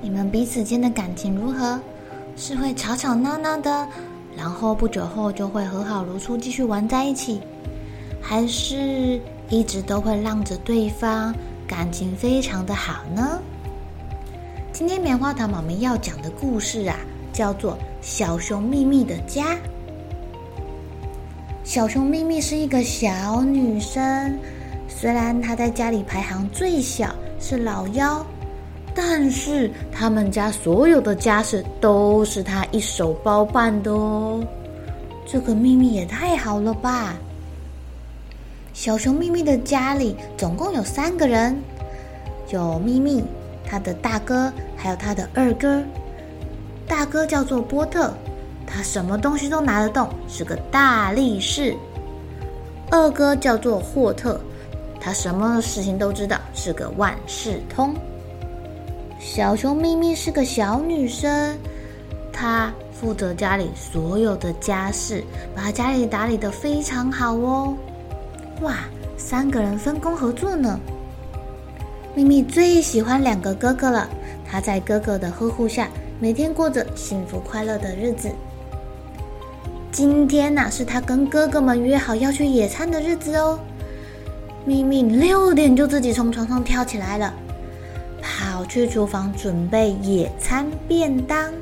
你们彼此间的感情如何？是会吵吵闹闹的，然后不久后就会和好如初，继续玩在一起，还是一直都会让着对方，感情非常的好呢？今天棉花糖妈妈要讲的故事啊，叫做《小熊咪咪的家》。小熊咪咪是一个小女生，虽然她在家里排行最小，是老幺。但是他们家所有的家事都是他一手包办的哦，这个秘密也太好了吧！小熊咪咪的家里总共有三个人，有咪咪，他的大哥，还有他的二哥。大哥叫做波特，他什么东西都拿得动，是个大力士。二哥叫做霍特，他什么事情都知道，是个万事通。小熊咪咪是个小女生，她负责家里所有的家事，把家里打理得非常好哦。哇，三个人分工合作呢。咪咪最喜欢两个哥哥了，她在哥哥的呵护下，每天过着幸福快乐的日子。今天呐，是她跟哥哥们约好要去野餐的日子哦。咪咪六点就自己从床上跳起来了。跑去厨房准备野餐便当。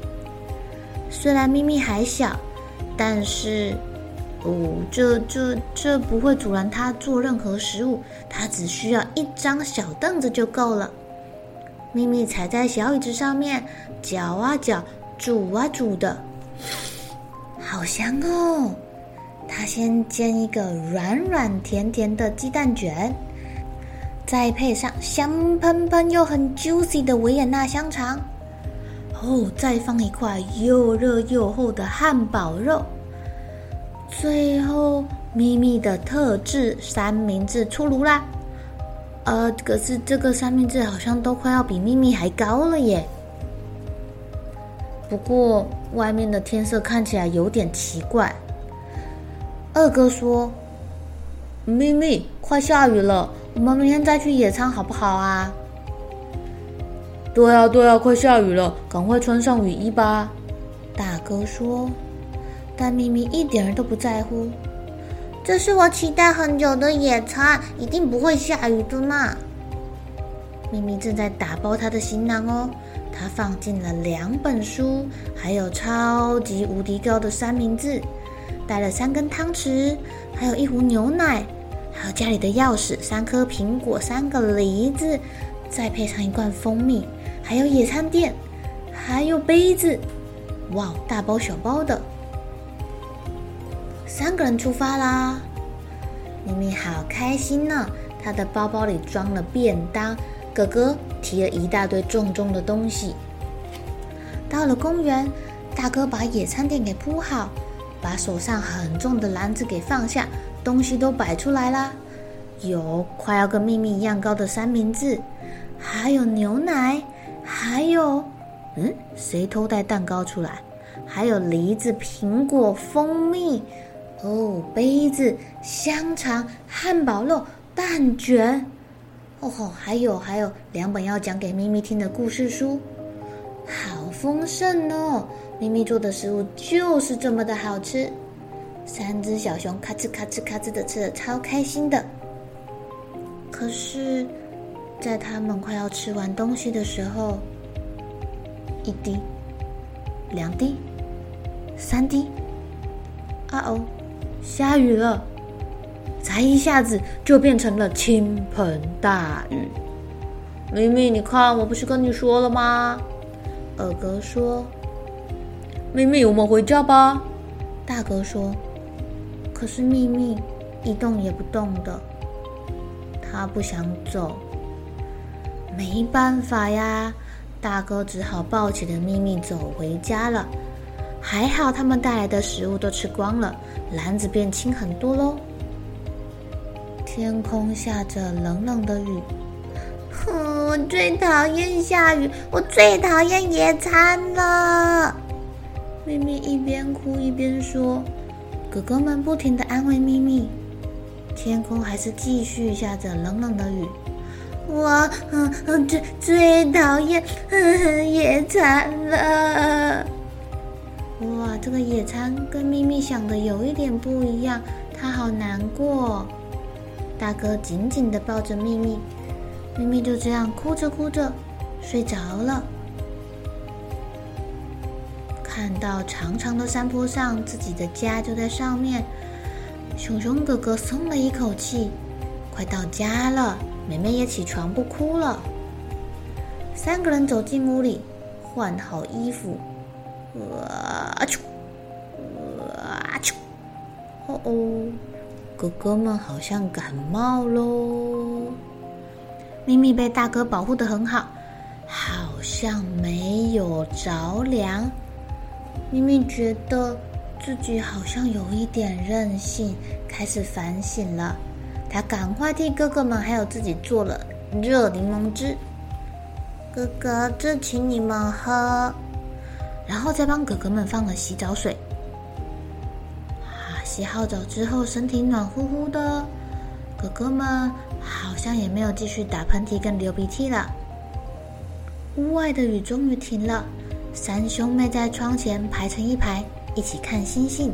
虽然咪咪还小，但是，哦，这这这不会阻拦他做任何食物。他只需要一张小凳子就够了。咪咪踩在小椅子上面，搅啊搅，煮啊煮的，好香哦！他先煎一个软软甜甜的鸡蛋卷。再配上香喷喷又很 juicy 的维也纳香肠，哦，再放一块又热又厚的汉堡肉，最后咪咪的特制三明治出炉啦！呃，可是这个三明治好像都快要比咪咪还高了耶。不过外面的天色看起来有点奇怪。二哥说：“咪咪，快下雨了。”我们明天再去野餐好不好啊？对啊，对啊，快下雨了，赶快穿上雨衣吧。大哥说，但咪咪一点都不在乎。这是我期待很久的野餐，一定不会下雨的嘛。咪咪正在打包他的行囊哦，他放进了两本书，还有超级无敌高的三明治，带了三根汤匙，还有一壶牛奶。还有家里的钥匙、三颗苹果、三个梨子，再配上一罐蜂蜜，还有野餐垫，还有杯子，哇，大包小包的，三个人出发啦！咪咪好开心呢，她的包包里装了便当，哥哥提了一大堆重重的东西。到了公园，大哥把野餐垫给铺好，把手上很重的篮子给放下。东西都摆出来啦，有快要跟咪咪一样高的三明治，还有牛奶，还有，嗯，谁偷带蛋糕出来？还有梨子、苹果、蜂蜜，哦，杯子、香肠、汉堡肉、蛋卷，哦吼，还有还有两本要讲给咪咪听的故事书，好丰盛哦！咪咪做的食物就是这么的好吃。三只小熊咔哧咔哧咔哧的吃的超开心的。可是，在他们快要吃完东西的时候，一滴，两滴，三滴。啊哦，下雨了！才一下子就变成了倾盆大雨。咪咪，你看，我不是跟你说了吗？二哥说：“咪咪，我们回家吧。”大哥说：“可是咪咪一动也不动的，他不想走。”没办法呀，大哥只好抱起了咪咪走回家了。还好他们带来的食物都吃光了，篮子变轻很多喽。天空下着冷冷的雨。哼，我最讨厌下雨，我最讨厌野餐了。咪咪一边哭一边说，哥哥们不停地安慰咪咪。天空还是继续下着冷冷的雨。我嗯最最讨厌野餐了。哇，这个野餐跟咪咪想的有一点不一样，他好难过。大哥紧紧地抱着咪咪，咪咪就这样哭着哭着睡着了。看到长长的山坡上，自己的家就在上面，熊熊哥哥松了一口气，快到家了。妹妹也起床不哭了。三个人走进屋里，换好衣服。啊啾！啊啾！哦哦。哥哥们好像感冒喽。咪咪被大哥保护得很好，好像没有着凉。咪咪觉得自己好像有一点任性，开始反省了。他赶快替哥哥们还有自己做了热柠檬汁。哥哥，这请你们喝。然后再帮哥哥们放了洗澡水。啊洗好澡之后，身体暖乎乎的，哥哥们好像也没有继续打喷嚏跟流鼻涕了。屋外的雨终于停了，三兄妹在窗前排成一排，一起看星星。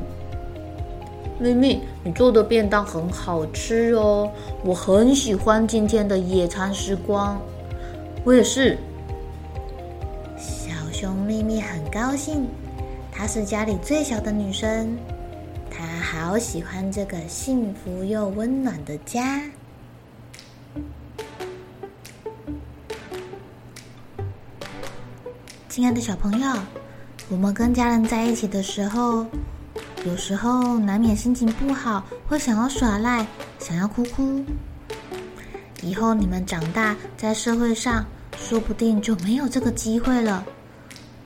咪咪，你做的便当很好吃哦，我很喜欢今天的野餐时光。我也是。小熊咪咪很高兴，她是家里最小的女生。她好喜欢这个幸福又温暖的家。亲爱的小朋友，我们跟家人在一起的时候，有时候难免心情不好，会想要耍赖，想要哭哭。以后你们长大，在社会上，说不定就没有这个机会了。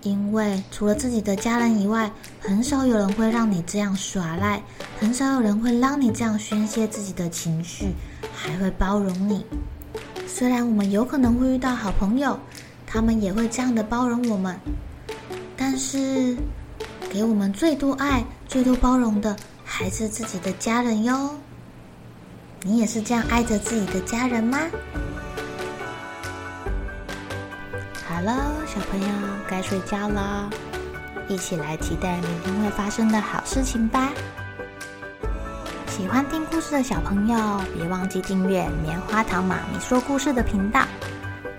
因为除了自己的家人以外，很少有人会让你这样耍赖，很少有人会让你这样宣泄自己的情绪，还会包容你。虽然我们有可能会遇到好朋友，他们也会这样的包容我们，但是给我们最多爱、最多包容的还是自己的家人哟。你也是这样爱着自己的家人吗？好了，小朋友该睡觉了，一起来期待明天会发生的好事情吧。喜欢听故事的小朋友，别忘记订阅棉花糖妈咪说故事的频道。